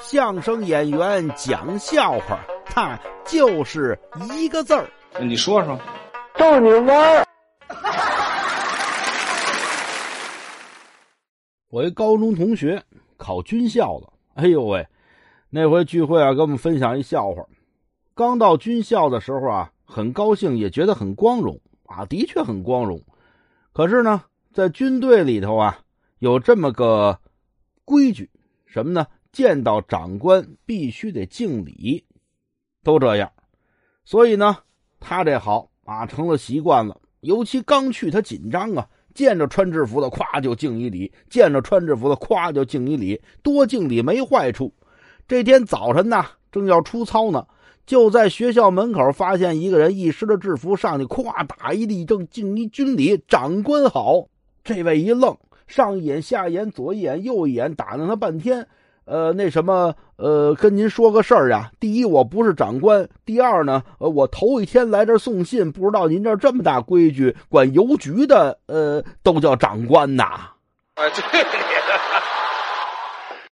相声演员讲笑话，他就是一个字儿。你说说，逗你玩儿。我一高中同学考军校了，哎呦喂，那回聚会啊，跟我们分享一笑话。刚到军校的时候啊，很高兴，也觉得很光荣啊，的确很光荣。可是呢，在军队里头啊，有这么个规矩，什么呢？见到长官必须得敬礼，都这样。所以呢，他这好啊，成了习惯了。尤其刚去，他紧张啊。见着穿制服的，咵就敬一礼；见着穿制服的，咵就敬一礼。多敬礼没坏处。这天早晨呢，正要出操呢，就在学校门口发现一个人一湿了制服，上去咵打一立正，敬一军礼。长官好！这位一愣，上一眼下一眼，左一眼右一眼，打量他半天。呃，那什么，呃，跟您说个事儿呀。第一，我不是长官；第二呢，呃，我头一天来这送信，不知道您这这么大规矩，管邮局的，呃，都叫长官呐。啊，对。